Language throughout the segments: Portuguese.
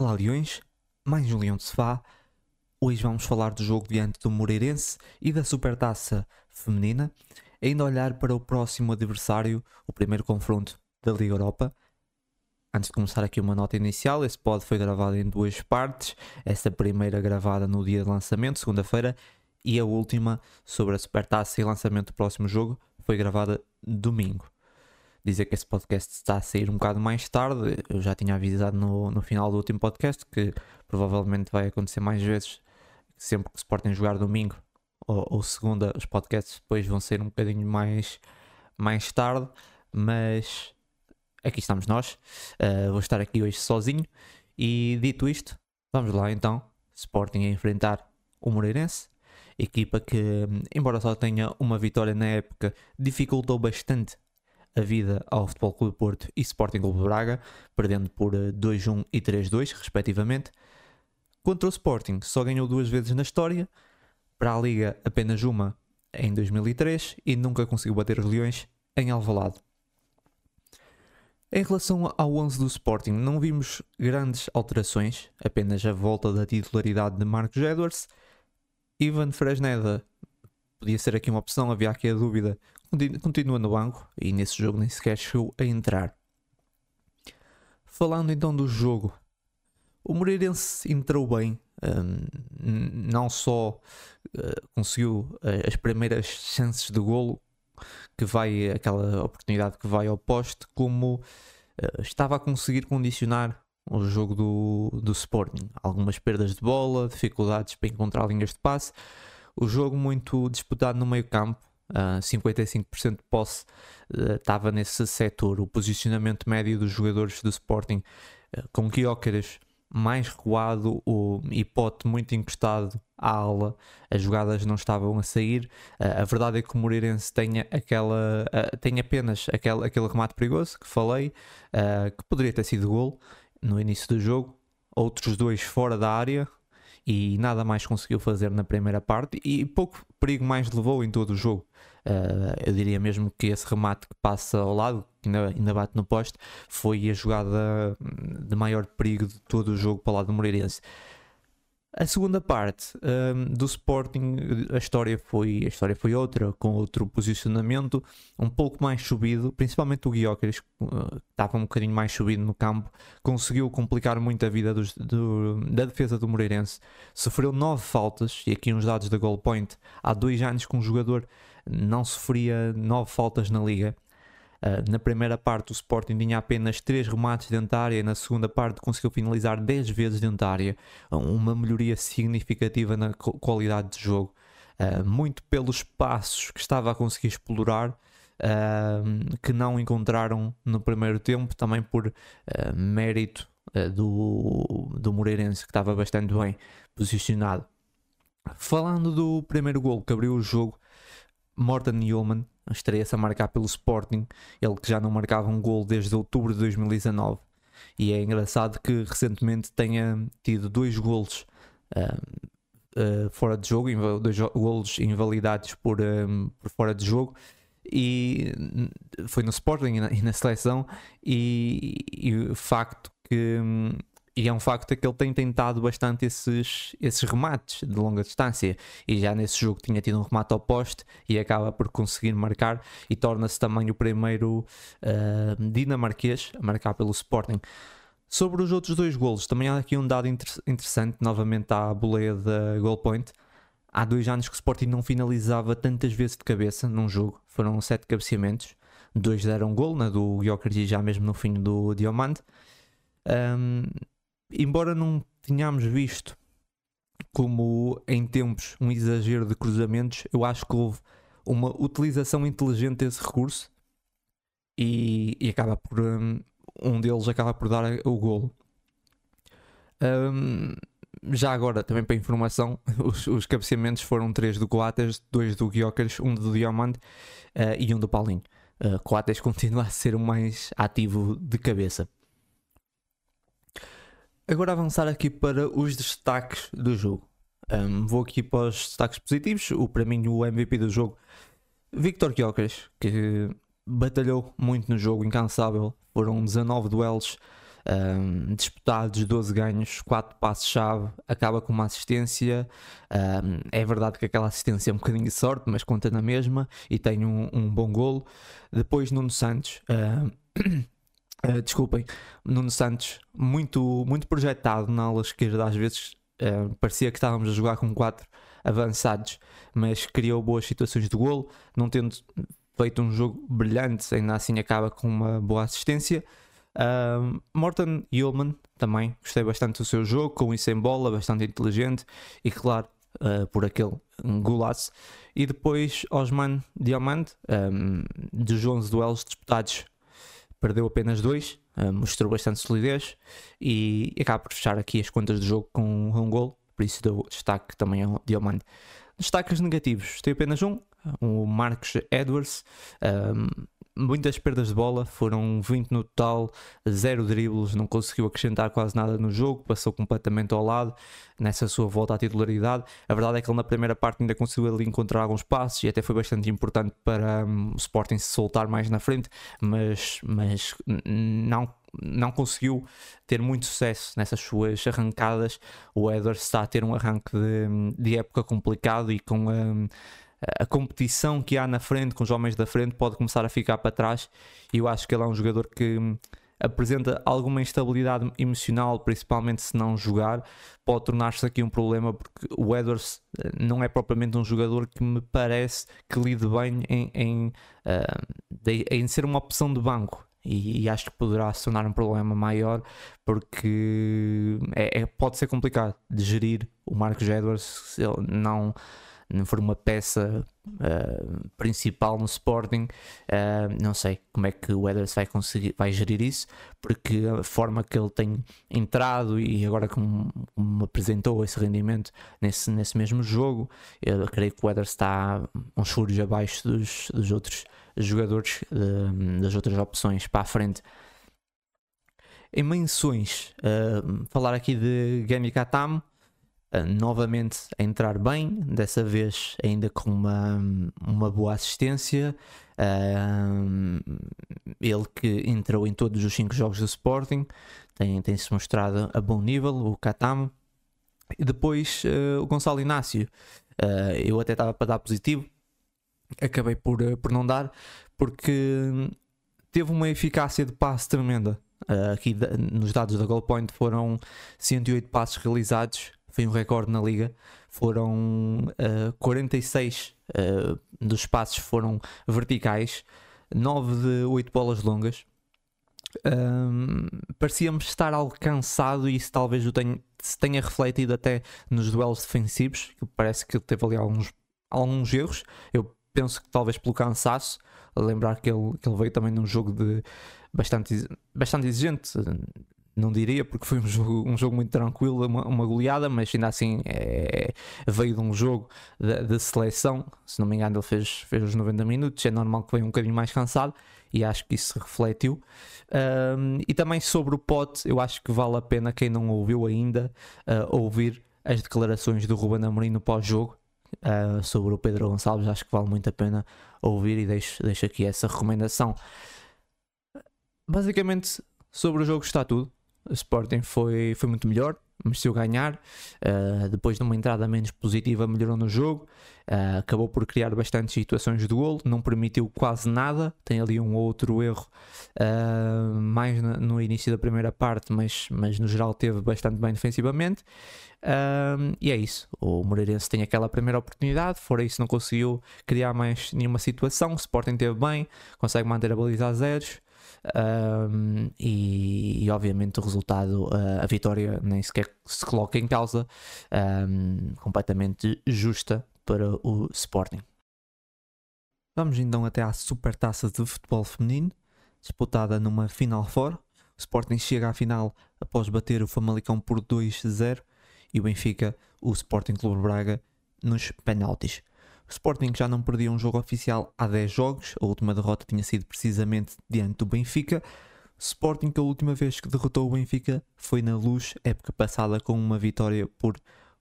Olá Leões, mais um Leão de Sofá. Hoje vamos falar do jogo diante do Moreirense e da Supertaça Feminina, ainda olhar para o próximo adversário, o primeiro confronto da Liga Europa. Antes de começar aqui uma nota inicial, esse pod foi gravado em duas partes, essa primeira gravada no dia de lançamento, segunda-feira, e a última sobre a Supertaça e lançamento do próximo jogo foi gravada domingo dizer que esse podcast está a sair um bocado mais tarde. Eu já tinha avisado no, no final do último podcast que provavelmente vai acontecer mais vezes, sempre que se Sporting jogar domingo ou, ou, segunda, os podcasts depois vão ser um bocadinho mais, mais tarde, mas aqui estamos nós. Uh, vou estar aqui hoje sozinho. E dito isto, vamos lá então. Sporting a enfrentar o Moreirense. Equipa que, embora só tenha uma vitória na época, dificultou bastante a vida ao Futebol Clube Porto e Sporting Clube Braga, perdendo por 2-1 eh, e 3-2, respectivamente. Contra o Sporting, só ganhou duas vezes na história, para a Liga apenas uma em 2003 e nunca conseguiu bater os Leões em Alvalade. Em relação ao 11 do Sporting, não vimos grandes alterações, apenas a volta da titularidade de Marcos Edwards. Ivan Fresneda podia ser aqui uma opção, havia aqui a dúvida continua no banco e nesse jogo nem sequer chegou a entrar. Falando então do jogo, o Moreirense entrou bem, um, não só uh, conseguiu uh, as primeiras chances de golo, que vai aquela oportunidade que vai ao poste, como uh, estava a conseguir condicionar o jogo do, do Sporting. Algumas perdas de bola, dificuldades para encontrar linhas de passe, o jogo muito disputado no meio campo, uh, ah, 55% de posse estava uh, nesse setor. O posicionamento médio dos jogadores do Sporting, uh, com Guiócaras mais recuado, o Hipote muito encostado à ala, as jogadas não estavam a sair. Uh, a verdade é que o Moreirense tem, aquela, tem apenas aquele, aquele remate perigoso que falei, que poderia ter sido gol no início do jogo. Outros dois fora da área, e nada mais conseguiu fazer na primeira parte e pouco perigo mais levou em todo o jogo. Uh, eu diria mesmo que esse remate que passa ao lado, que ainda, ainda bate no poste, foi a jogada de maior perigo de todo o jogo para o lado do Moreirense. A segunda parte um, do Sporting, a história, foi, a história foi outra, com outro posicionamento, um pouco mais subido, principalmente o Guiócares, que uh, estava um bocadinho mais subido no campo, conseguiu complicar muito a vida dos, do, da defesa do Moreirense. Sofreu nove faltas, e aqui uns dados da Goal Point, há dois anos que um jogador não sofria nove faltas na liga. Uh, na primeira parte, o Sporting tinha apenas 3 remates dentro da área, na segunda parte, conseguiu finalizar 10 vezes dentro da área, uma melhoria significativa na qualidade de jogo, uh, muito pelos passos que estava a conseguir explorar. Uh, que não encontraram no primeiro tempo, também por mérito do, do Moreirense, que estava bastante bem posicionado. Falando do primeiro gol que abriu o jogo, Morten Yeoman estreia-se a marcar pelo Sporting, ele que já não marcava um gol desde outubro de 2019. E é engraçado que recentemente tenha tido dois golos uh, uh, fora de jogo, dois golos invalidados por, um, por fora de jogo. E foi no Sporting e na, e na seleção, e, e, o facto que um, e é um facto que ele tem tentado bastante esses, esses remates de longa distância. E já nesse jogo tinha tido um remate ao poste e acaba por conseguir marcar e torna-se também o primeiro uh, dinamarquês a marcar pelo Sporting. Sobre os outros dois golos, também há aqui um dado inter interessante, novamente à boleia da Goal Point. Há dois anos que o Sporting não finalizava tantas vezes de cabeça num jogo, foram sete cabeceamentos, dois deram gol, na do Joker já mesmo no fim do Diamante. Um, embora não tenhamos visto como em tempos um exagero de cruzamentos, eu acho que houve uma utilização inteligente desse recurso e, e acaba por um, um, deles acaba por dar o golo. Um, já agora, também para informação, os, os cabeceamentos foram três do Coates, dois do Guiocas, um do Diamante uh, e um do Paulinho. Uh, Coates continua a ser o mais ativo de cabeça. Agora avançar aqui para os destaques do jogo. Um, vou aqui para os destaques positivos. O, para mim, o MVP do jogo, Victor Gyökeres, que batalhou muito no jogo, incansável. Foram 19 duelos Um, disputados 12 ganhos, 4 passos-chave, acaba com uma assistência. Um, é verdade que aquela assistência é um bocadinho de sorte, mas conta na mesma e tem um, um bom golo. Depois, Nuno Santos. Uh, desculpem, Nuno Santos, muito, muito projetado na ala esquerda, às vezes uh, parecia que estávamos a jogar com 4 avançados, mas criou boas situações de golo, não tendo feito um jogo brilhante, ainda assim acaba com uma boa assistência. Uh, Morton também gostei bastante do seu jogo, com isso em bola, bastante inteligente e claro, uh, por aquele golaço. E depois Osman Diamante, um, dos 11 duelos disputados, perdeu apenas dois, uh, mostrou bastante solidez e acaba por fechar aqui as contas do jogo com um gol, por isso dou destaque também ao Diamante. Destaques negativos, tem apenas um, o Marcos Edwards. Um, muitas perdas de bola, foram 20 no total, zero dribles, não conseguiu acrescentar quase nada no jogo, passou completamente ao lado nessa sua volta à titularidade. A verdade é que ele na primeira parte ainda conseguiu ali encontrar alguns passos e até foi bastante importante para um, o Sporting se soltar mais na frente, mas, mas não não conseguiu ter muito sucesso nessas suas arrancadas. O Edwards está a ter um arranque de, de época complicado e com um, a competição que há na frente, com os homens da frente, pode começar a ficar para trás. E eu acho que ele é um jogador que hum, apresenta alguma instabilidade emocional, principalmente se não jogar, pode tornar-se aqui um problema, porque o Edwards eh, não é propriamente um jogador que me parece que lide bem em, em, uh, em ser uma opção de banco. E, e, acho que poderá se tornar um problema maior porque é, é, pode ser complicado de gerir o Marcos Edwards se ele não não for uma peça uh, principal no Sporting, uh, não sei como é que o Edwards vai conseguir, vai gerir isso, porque a forma que ele tem entrado e agora como, como apresentou esse rendimento nesse, nesse mesmo jogo, eu creio que o Edwards está uns furos abaixo dos, dos outros jogadores, uh, das outras opções para a frente. Em menções, falar aqui de Gami Katam, novamente a entrar bem, dessa vez ainda com uma, uma boa assistência. Uh, ele que entrou em todos os 5 jogos do Sporting, tem, tem se mostrado a bom nível, o Katamo. E depois uh, o Gonçalo Inácio, eu até estava para dar positivo, acabei por, por não dar, porque teve uma eficácia de passe tremenda. Uh, aqui nos dados da Goal Point foram 108 passos realizados foi um recorde na liga. Foram uh, 46 uh, dos passos foram verticais, 9 de 8 bolas longas. Um, parecíamos estar algo cansado e isso talvez o tenha, se tenha refletido até nos duelos defensivos, que parece que teve ali alguns, alguns erros. Eu penso que talvez pelo cansaço, lembrar que ele, que ele veio também num jogo de bastante, bastante exigente, não diria, porque foi um jogo, um jogo muito tranquilo, uma, uma goleada, mas ainda assim é, veio de um jogo de, seleção. Se não me engano, ele fez, fez os 90 minutos. É normal que venha um bocadinho mais cansado e acho que isso refletiu. Um, e também sobre o pote, eu acho que vale a pena quem não ouviu ainda uh, ouvir as declarações do Ruben Amorim no pós-jogo. Uh, sobre o Pedro Gonçalves, acho que vale muito a pena ouvir e deixo, deixo aqui essa recomendação. Basicamente, sobre o jogo está tudo. O Sporting foi, foi muito melhor, mereceu ganhar. Uh, depois de uma entrada menos positiva, melhorou no jogo. Uh, acabou por criar bastantes situações de golo, não permitiu quase nada. Tem ali um outro erro, uh, mais no, no, início da primeira parte, mas, mas no geral teve bastante bem defensivamente. e é isso. O Moreirense tem aquela primeira oportunidade, fora isso, não conseguiu criar mais nenhuma situação. O Sporting teve bem, consegue manter a baliza a zeros. Um, e, e, obviamente o resultado, uh, a vitória nem sequer se coloca em causa, um, completamente justa para o Sporting. Vamos então até à Super Taça de Futebol Feminino, disputada numa Final Four. O Sporting chega à final após bater o Famalicão por 2-0 e o Benfica, o Sporting Clube Braga, nos penaltis. Sporting já não perdia um jogo oficial há 10 jogos, a última derrota tinha sido precisamente diante do Benfica. Sporting, a última vez que derrotou o Benfica foi na luz, época passada, com uma vitória por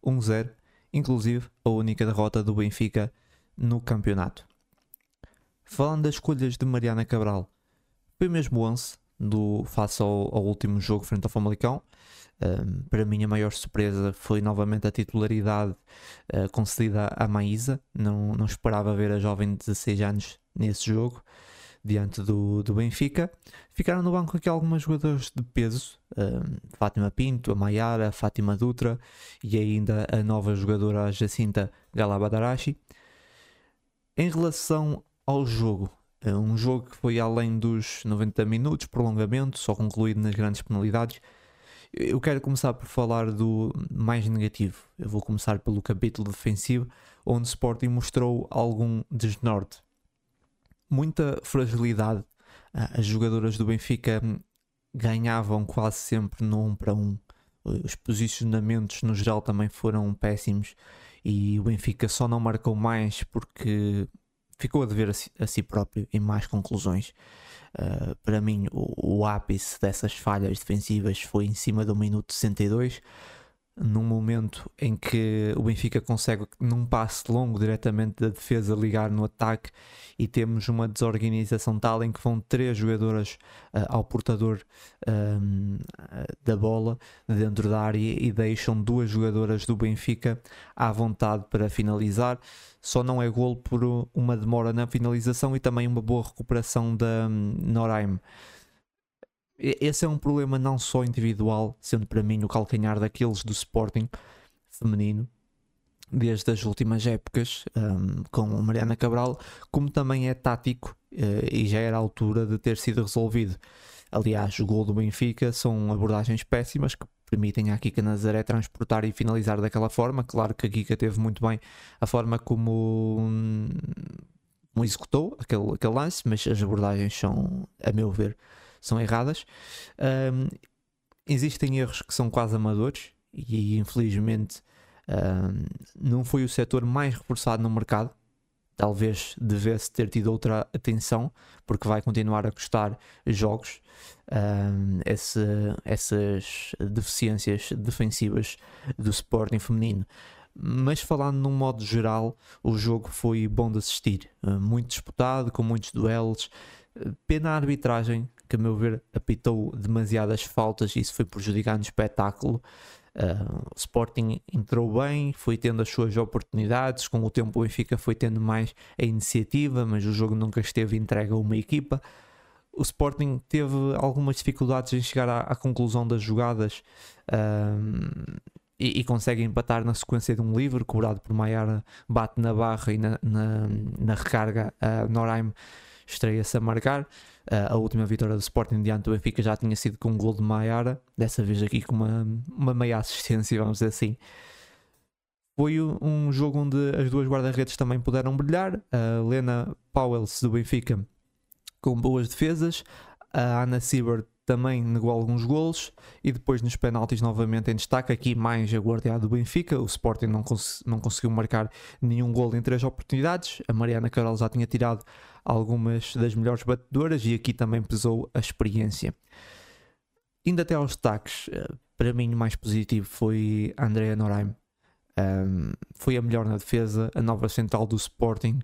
1-0, inclusive a única derrota do Benfica no campeonato. Falando das escolhas de Mariana Cabral, foi mesmo 11, do, face ao, ao último jogo frente ao Famalicão. Um, para mim, a maior surpresa foi novamente a titularidade uh, concedida à Maísa. Não, não esperava ver a jovem de 16 anos nesse jogo, diante do, do Benfica. Ficaram no banco aqui algumas jogadoras de peso: um, Fátima Pinto, a Maiara, a Fátima Dutra e ainda a nova jogadora Jacinta Galabadarashi. Em relação ao jogo, um jogo que foi além dos 90 minutos, prolongamento, só concluído nas grandes penalidades eu quero começar por falar do mais negativo. Eu vou começar pelo capítulo defensivo, onde o Sporting mostrou algum desnorte. Muita fragilidade. Ah, as jogadoras do Benfica ganhavam quase sempre no 1 para 1. Os posicionamentos no geral também foram péssimos e o Benfica só não marcou mais porque ficou a dever a si, a si próprio em mais conclusões. Uh, para mim, o, o, ápice dessas falhas defensivas foi em cima do minuto 62, num momento em que o Benfica consegue, num passe longo diretamente da defesa, ligar no ataque e temos uma desorganização tal em que vão três jogadoras uh, ao portador um, da bola dentro da área e deixam duas jogadoras do Benfica à vontade para finalizar. Só não é gol por uma demora na finalização e também uma boa recuperação da um, esse é um problema não só individual, sendo para mim o calcanhar daqueles do Sporting feminino, desde as últimas épocas, um, com Mariana Cabral, como também é tático uh, e já era a altura de ter sido resolvido. Aliás, o gol do Benfica são abordagens péssimas que permitem à Kika Nazaré transportar e finalizar daquela forma. Claro que a Kika teve muito bem a forma como, como executou aquele, aquele lance, mas as abordagens são, a meu ver, são erradas. Um, existem erros que são quase amadores e infelizmente um, não foi o setor mais reforçado no mercado. Talvez devesse ter tido outra atenção, porque vai continuar a custar jogos. Um, esse, essas deficiências defensivas do Sporting feminino mas falando num modo geral, o jogo foi bom de assistir, muito disputado, com muitos duelos. Pena a arbitragem, que a meu ver apitou demasiadas faltas e isso foi prejudicando o espetáculo. Uh, o Sporting entrou bem, foi tendo as suas oportunidades. Com o tempo, o Benfica foi tendo mais a iniciativa, mas o jogo nunca esteve entregue a uma equipa. O Sporting teve algumas dificuldades em chegar à, à conclusão das jogadas uh, e, e, consegue empatar na sequência de um livre cobrado por Maiara, bate na barra e na, na, na recarga. Uh, Norheim estreia-se a marcar. A última vitória do Sporting diante do Benfica já tinha sido com um gol de Maiara, dessa vez aqui com uma, uma meia assistência, vamos dizer assim. Foi um jogo onde as duas guarda-redes também puderam brilhar. A Lena Powells do Benfica com boas defesas, a Ana Siebert também negou alguns golos e depois nos penaltis novamente em destaque aqui mais a guardiã do Benfica o Sporting não, cons não conseguiu marcar nenhum gol em três oportunidades a Mariana Carol já tinha tirado algumas das melhores batedoras e aqui também pesou a experiência indo até aos destaques eh, para mim o mais positivo foi Andrea Noraim um, foi a melhor na defesa, a nova central do Sporting.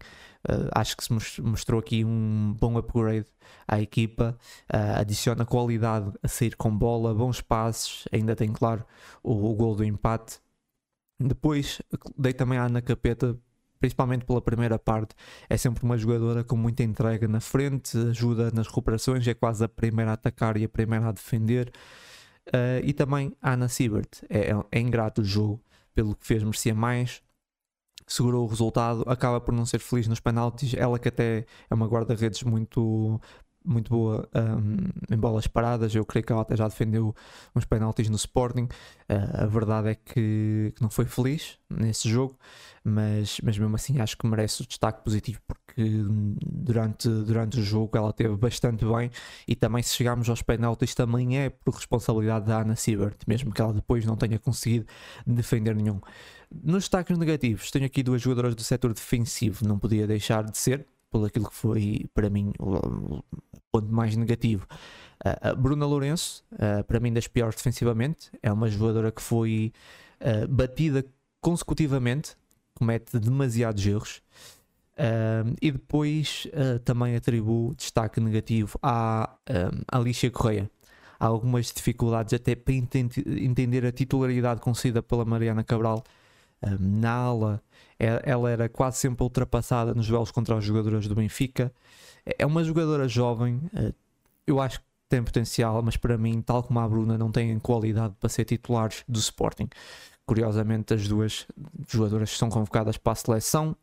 Uh, acho que se mostrou aqui um bom upgrade à equipa. Uh, adiciona qualidade a sair com bola, bons passes. Ainda tem, claro, o, o gol do empate. Depois dei também a Ana Capeta, principalmente pela primeira parte. É sempre uma jogadora com muita entrega na frente, ajuda nas recuperações, é quase a primeira a atacar e a primeira a defender. Uh, e também a Ana Siebert, é, é ingrato o jogo pelo que fez, merecia mais. Segurou o resultado, acaba por não ser feliz nos penaltis. Ela, que até é uma guarda-redes muito, muito boa um, em bolas paradas, eu creio que ela até já defendeu uns penaltis no Sporting. Uh, a verdade é que, que, não foi feliz nesse jogo, mas, mas mesmo assim acho que merece o destaque positivo porque durante, durante o jogo ela teve bastante bem e também se chegarmos aos penaltis também é por responsabilidade da Ana Siebert, mesmo que ela depois não tenha conseguido defender nenhum. Nos destaques negativos, tenho aqui duas jogadoras do setor defensivo, não podia deixar de ser, por aquilo que foi para mim o, ponto mais negativo. Uh, Bruna Lourenço, uh, para mim das piores defensivamente, é uma jogadora que foi uh, batida consecutivamente, comete demasiados erros. E depois também atribuo destaque negativo à um, Alicia Correia. Há algumas dificuldades até para entender a titularidade concedida pela Mariana Cabral na ala. É, ela era quase sempre ultrapassada nos duelos contra as jogadoras do Benfica. É, é uma jogadora jovem, uh, eu acho que tem potencial, mas para mim, tal como a Bruna, não tem qualidade para ser titulares do Sporting. Curiosamente, as duas jogadoras são convocadas para a seleção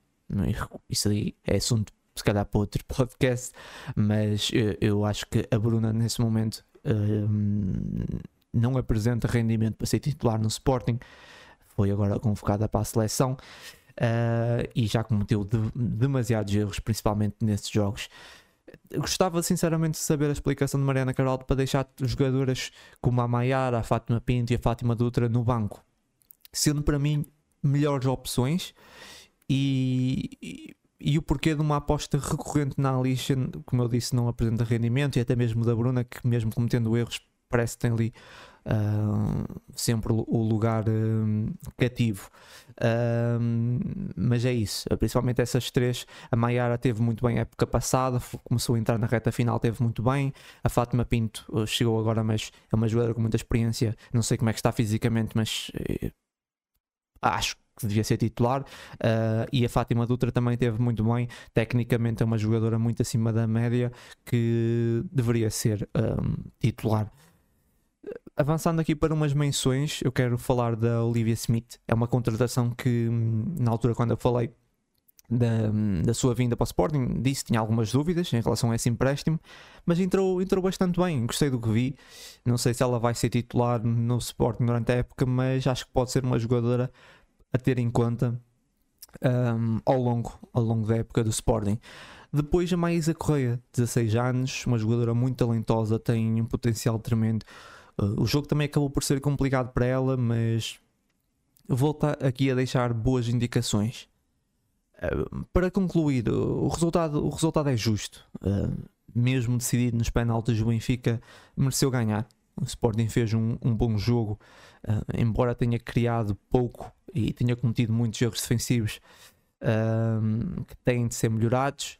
isso aí é assunto, se calhar, para outro podcast. Mas eu, eu acho que a Bruna, nesse momento, uh, não apresenta rendimento para ser titular no Sporting. Foi agora convocada para a seleção. Uh, e já cometeu de, demasiados erros, principalmente nesses jogos. Gostava sinceramente de saber a explicação de Mariana Carvalho para deixar jogadoras como a Maiara, a Fátima Pinto e a Fátima Dutra no banco, sendo para mim melhores opções e, e, e, o porquê de uma aposta recorrente na Alicia, como eu disse, não apresenta rendimento, e até mesmo da Bruna, que mesmo cometendo erros, parece que tem ali uh, sempre o lugar uh, cativo. Uh, mas é isso, principalmente essas três. A Maiara teve muito bem a época passada, começou a entrar na reta final, teve muito bem. A Fátima Pinto chegou agora, mas é uma jogadora com muita experiência. Não sei como é que está fisicamente, mas eh, acho que devia ser titular. Uh, e a Fátima Dutra também teve muito bem. Tecnicamente é uma jogadora muito acima da média que deveria ser um, titular. Avançando aqui para umas menções, eu quero falar da Olivia Smith. É uma contratação que, na altura, quando eu falei da, da sua vinda para o Sporting, disse que tinha algumas dúvidas em relação a esse empréstimo, mas entrou, entrou bastante bem. Gostei do que vi. Não sei se ela vai ser titular no Sporting durante a época, mas acho que pode ser uma jogadora a ter em conta um, ao, longo, ao longo da época do Sporting. Depois a Maísa Correia, 16 anos, uma jogadora muito talentosa, tem um potencial tremendo. Uh, o jogo também acabou por ser complicado para ela, mas volta aqui a deixar boas indicações. Uh, para concluir, o resultado, o resultado é justo. Uh, mesmo decidido nos penaltis, o Benfica mereceu ganhar. O Sporting fez um, um bom jogo, embora tenha criado pouco e tenha cometido muitos erros defensivos que têm de ser melhorados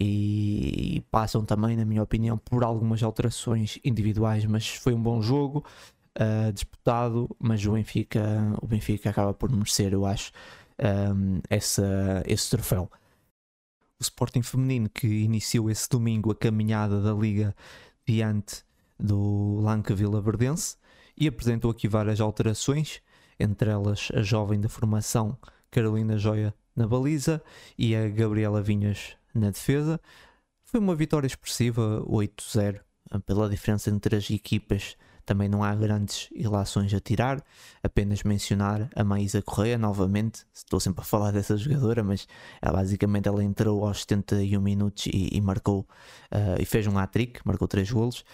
e, e, passam também, na minha opinião, por algumas alterações individuais, mas foi um bom jogo. Uh, disputado, mas o Benfica, o Benfica acaba por merecer, eu acho, um, essa, esse troféu. O Sporting Feminino que iniciou esse domingo a caminhada da Liga diante do Lanca Vila Verdense e apresentou aqui várias alterações, entre elas a jovem da formação Carolina Joia na baliza e a Gabriela Vinhas na defesa. Foi uma vitória expressiva, 8-0, pela diferença entre as equipas também não há grandes ilações a tirar, apenas mencionar a Maísa Correia novamente. Estou sempre a falar dessa jogadora, mas ela, basicamente ela entrou aos 71 minutos e, e marcou uh, e fez um hat-trick, marcou 3 golos.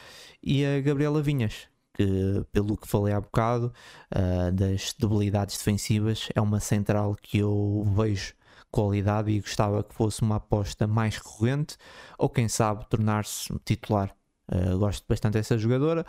E a Gabriela Vinhas, que pelo que falei há bocado, uh, das debilidades defensivas, é uma central que eu vejo qualidade e gostava que fosse uma aposta mais recorrente ou quem sabe tornar-se titular Uh, gosto bastante dessa jogadora,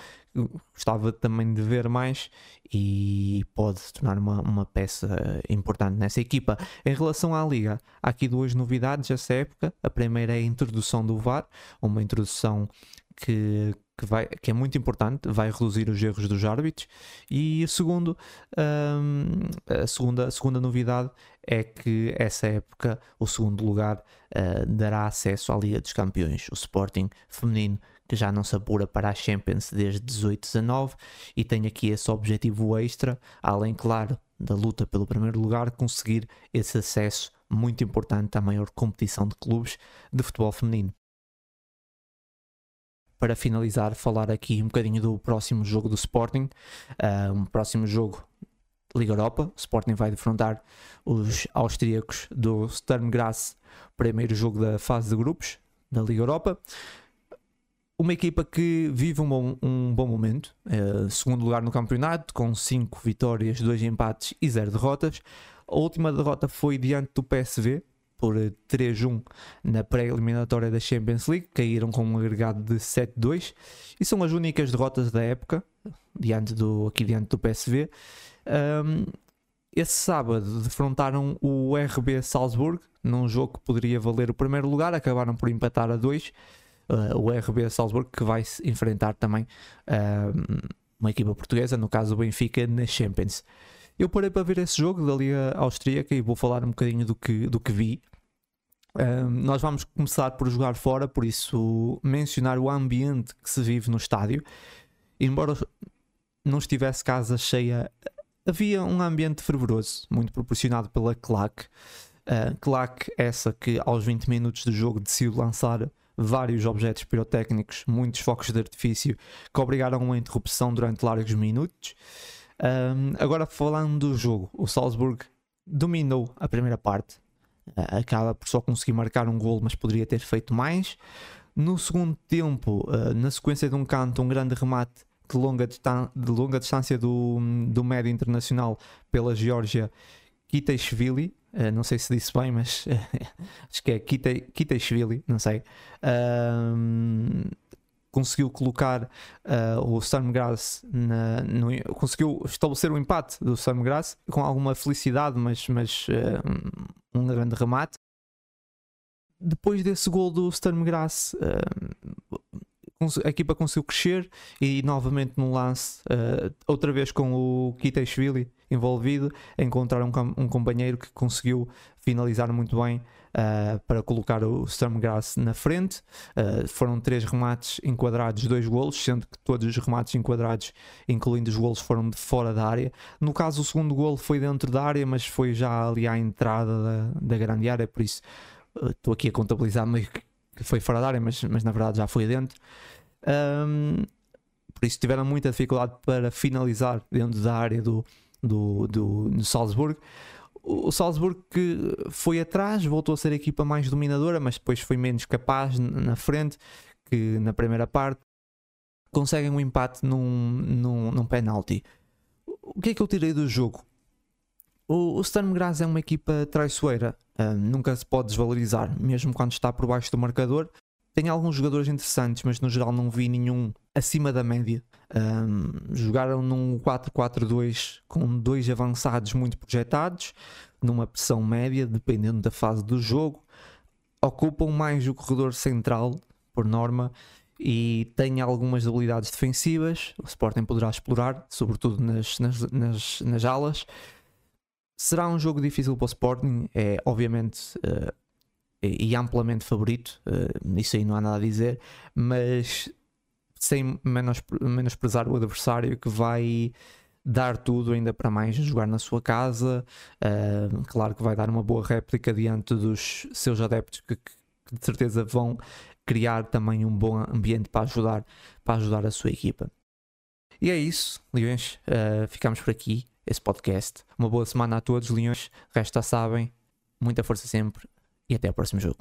gostava também de ver mais e pode se tornar uma, uma peça importante nessa equipa. Em relação à Liga, há aqui duas novidades essa época. A primeira é a introdução do VAR, uma introdução que, que, vai, que é muito importante, vai reduzir os erros dos árbitros. E segundo, um, a, segunda, a segunda novidade é que essa época, o segundo lugar, uh, dará acesso à Liga dos Campeões. O Sporting feminino que já não se apura para a Champions desde 18-19 e tem aqui esse objetivo extra, além, claro, da luta pelo primeiro lugar, conseguir esse acesso muito importante à maior competição de clubes de futebol feminino. Para finalizar, falar aqui um bocadinho do próximo jogo do Sporting, uh, um próximo jogo Liga Europa. O Sporting vai defrontar os austríacos do Sturm Graz, primeiro jogo da fase de grupos da Liga Europa uma equipa que vive um bom, um bom momento, é, segundo lugar no campeonato, com 5 vitórias, 2 empates e 0 derrotas. A última derrota foi diante do PSV, por 3-1 na pré-eliminatória da Champions League, caíram com um agregado de 7-2 e são as únicas derrotas da época, diante do, aqui diante do PSV. Um, esse sábado defrontaram o RB Salzburg num jogo que poderia valer o primeiro lugar, acabaram por empatar a 2. Uh, o RB Salzburgo que vai enfrentar também uh, uma equipa portuguesa, no caso o Benfica, na Champions. Eu parei para ver esse jogo da Liga Austríaca e vou falar um bocadinho do que, do que vi. Uh, nós vamos começar por jogar fora, por isso mencionar o ambiente que se vive no estádio. Embora não estivesse casa cheia, havia um ambiente fervoroso, muito proporcionado pela claque. Uh, claque essa que aos 20 minutos do jogo decidiu lançar vários objetos pirotécnicos, muitos focos de artifício que obrigaram a interrupção durante largos minutos. Um, agora falando do jogo, o Salzburg dominou a primeira parte, uh, acaba por só conseguir marcar um gol, mas poderia ter feito mais. No segundo tempo, uh, na sequência de um canto, um grande remate de longa, de longa distância do, do médio internacional pela Geórgia, Kitaishvili, uh, não sei se disse bem, mas acho que é Kitaishvili, não sei. Uh, conseguiu colocar uh, o Stormgrass na, no, conseguiu estabelecer o empate do Stormgrass com alguma felicidade, mas, mas uh, um grande remate. Depois desse gol do Stormgrass, uh, a equipa conseguiu crescer e novamente no lance, uh, outra vez com o Kiteshvili envolvido, encontrar um, um, companheiro que conseguiu finalizar muito bem uh, para colocar o Stormgrass na frente. Uh, foram três remates enquadrados, dois golos, sendo que todos os remates enquadrados, incluindo os golos, foram de fora da área. No caso, o segundo golo foi dentro da área, mas foi já ali à entrada da, da grande área, por isso estou aqui a contabilizar meio que que foi fora da área, mas, mas na verdade já foi dentro. Um, por isso tiveram muita dificuldade para finalizar dentro da área do, do, do, do. O Salzburgo que foi atrás, voltou a ser a equipa mais dominadora, mas depois foi menos capaz na frente que na primeira parte. Conseguem um empate num, num, num penalti. O que é que eu tirei do jogo? O, o Sturm Graz é uma equipa traiçoeira, uh, nunca se pode desvalorizar, mesmo quando está por baixo do marcador. Tem alguns jogadores interessantes, mas no geral não vi nenhum acima da média. Um, jogaram num 4-4-2 com dois avançados muito projetados, numa pressão média, dependendo da fase do jogo. Ocupam mais o corredor central, por norma, e têm algumas habilidades defensivas. O Sporting poderá explorar, sobretudo nas, nas, nas, nas alas. Será um jogo difícil para o Sporting, é obviamente. Uh, e amplamente favorito, uh, isso aí não há nada a dizer, mas sem menos, menosprezar o adversário que vai dar tudo ainda para mais jogar na sua casa. Uh, claro que vai dar uma boa réplica diante dos seus adeptos que, que, de certeza vão criar também um bom ambiente para ajudar, para ajudar a sua equipa. E é isso, Leões. Uh, ficamos por aqui, esse podcast. Uma boa semana a todos, Leões. Resta sabem, muita força sempre e até ao próximo jogo.